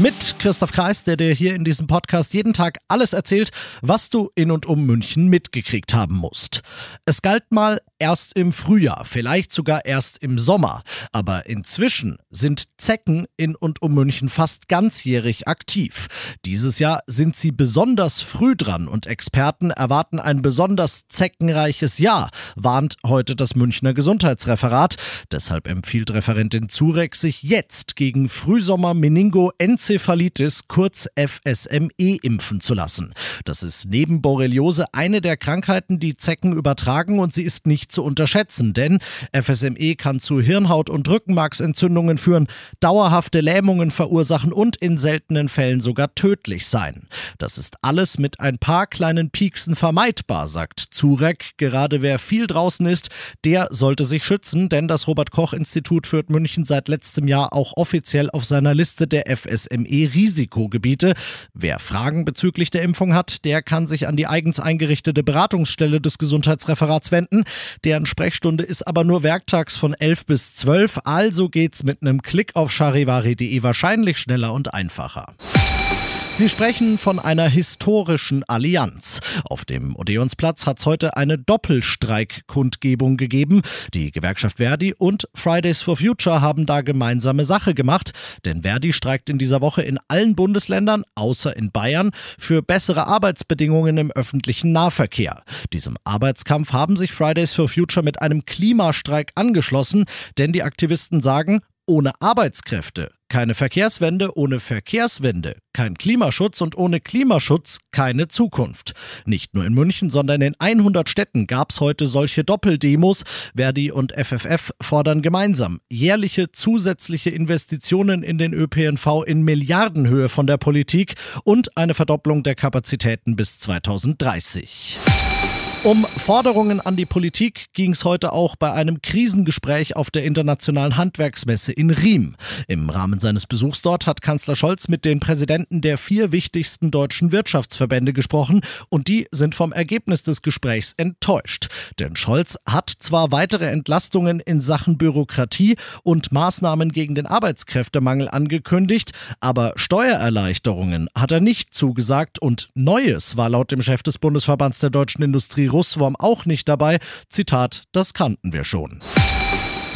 Mit Christoph Kreis, der dir hier in diesem Podcast jeden Tag alles erzählt, was du in und um München mitgekriegt haben musst. Es galt mal erst im Frühjahr, vielleicht sogar erst im Sommer. Aber inzwischen sind Zecken in und um München fast ganzjährig aktiv. Dieses Jahr sind sie besonders früh dran und Experten erwarten ein besonders zeckenreiches Jahr, warnt heute das Münchner Gesundheitsreferat. Deshalb empfiehlt Referentin Zurek, sich jetzt gegen Frühsommer Meningo Enzephalitis, kurz FSME, impfen zu lassen. Das ist neben Borreliose eine der Krankheiten, die Zecken übertragen und sie ist nicht zu unterschätzen, denn FSME kann zu Hirnhaut- und Rückenmarksentzündungen führen, dauerhafte Lähmungen verursachen und in seltenen Fällen sogar tödlich sein. Das ist alles mit ein paar kleinen Pieksen vermeidbar, sagt Zurek. Gerade wer viel draußen ist, der sollte sich schützen, denn das Robert Koch Institut führt München seit letztem Jahr auch offiziell auf seiner Liste der FSME FSME-Risikogebiete. Wer Fragen bezüglich der Impfung hat, der kann sich an die eigens eingerichtete Beratungsstelle des Gesundheitsreferats wenden. Deren Sprechstunde ist aber nur werktags von 11 bis 12, also geht's mit einem Klick auf charivari.de wahrscheinlich schneller und einfacher. Sie sprechen von einer historischen Allianz. Auf dem Odeonsplatz hat es heute eine Doppelstreikkundgebung gegeben. Die Gewerkschaft Verdi und Fridays for Future haben da gemeinsame Sache gemacht, denn Verdi streikt in dieser Woche in allen Bundesländern, außer in Bayern, für bessere Arbeitsbedingungen im öffentlichen Nahverkehr. Diesem Arbeitskampf haben sich Fridays for Future mit einem Klimastreik angeschlossen, denn die Aktivisten sagen, ohne Arbeitskräfte keine Verkehrswende, ohne Verkehrswende kein Klimaschutz und ohne Klimaschutz keine Zukunft. Nicht nur in München, sondern in 100 Städten gab es heute solche Doppeldemos. Verdi und FFF fordern gemeinsam jährliche zusätzliche Investitionen in den ÖPNV in Milliardenhöhe von der Politik und eine Verdopplung der Kapazitäten bis 2030. Um Forderungen an die Politik ging es heute auch bei einem Krisengespräch auf der Internationalen Handwerksmesse in Riem. Im Rahmen seines Besuchs dort hat Kanzler Scholz mit den Präsidenten der vier wichtigsten deutschen Wirtschaftsverbände gesprochen und die sind vom Ergebnis des Gesprächs enttäuscht. Denn Scholz hat zwar weitere Entlastungen in Sachen Bürokratie und Maßnahmen gegen den Arbeitskräftemangel angekündigt, aber Steuererleichterungen hat er nicht zugesagt und Neues war laut dem Chef des Bundesverbands der deutschen Industrie Russwurm auch nicht dabei. Zitat, das kannten wir schon.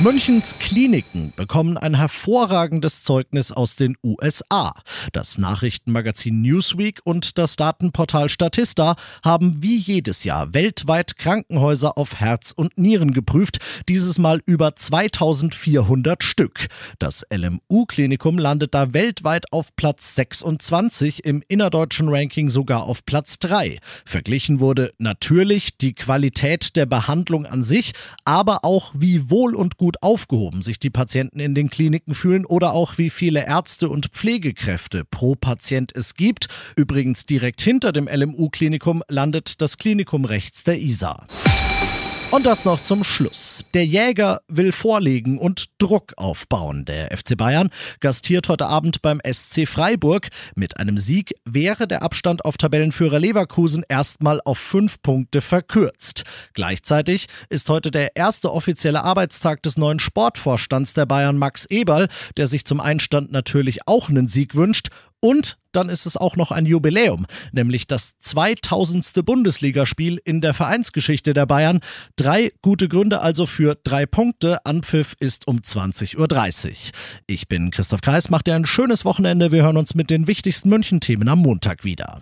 Münchens Kliniken bekommen ein hervorragendes Zeugnis aus den USA. Das Nachrichtenmagazin Newsweek und das Datenportal Statista haben wie jedes Jahr weltweit Krankenhäuser auf Herz und Nieren geprüft, dieses Mal über 2400 Stück. Das LMU-Klinikum landet da weltweit auf Platz 26, im innerdeutschen Ranking sogar auf Platz 3. Verglichen wurde natürlich die Qualität der Behandlung an sich, aber auch wie wohl und gut gut aufgehoben sich die Patienten in den Kliniken fühlen oder auch wie viele Ärzte und Pflegekräfte pro Patient es gibt. Übrigens direkt hinter dem LMU-Klinikum landet das Klinikum rechts der ISA. Und das noch zum Schluss. Der Jäger will vorlegen und Druck aufbauen. Der FC Bayern gastiert heute Abend beim SC Freiburg. Mit einem Sieg wäre der Abstand auf Tabellenführer Leverkusen erstmal auf fünf Punkte verkürzt. Gleichzeitig ist heute der erste offizielle Arbeitstag des neuen Sportvorstands der Bayern Max Eberl, der sich zum Einstand natürlich auch einen Sieg wünscht und dann ist es auch noch ein Jubiläum, nämlich das 2000. Bundesligaspiel in der Vereinsgeschichte der Bayern. Drei gute Gründe also für drei Punkte. Anpfiff ist um 20.30 Uhr. Ich bin Christoph Kreis, macht dir ein schönes Wochenende. Wir hören uns mit den wichtigsten München-Themen am Montag wieder.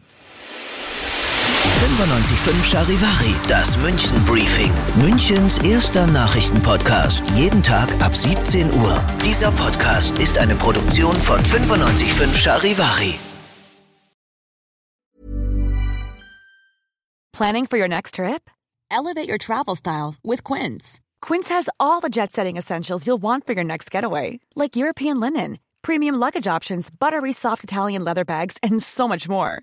95.5 Charivari, das München Briefing. Münchens erster Nachrichtenpodcast. Jeden Tag ab 17 Uhr. Dieser Podcast ist eine Produktion von 95.5 Charivari. Planning for your next trip? Elevate your travel style with Quince. Quince has all the jet setting essentials you'll want for your next getaway, like European linen, premium luggage options, buttery soft Italian leather bags, and so much more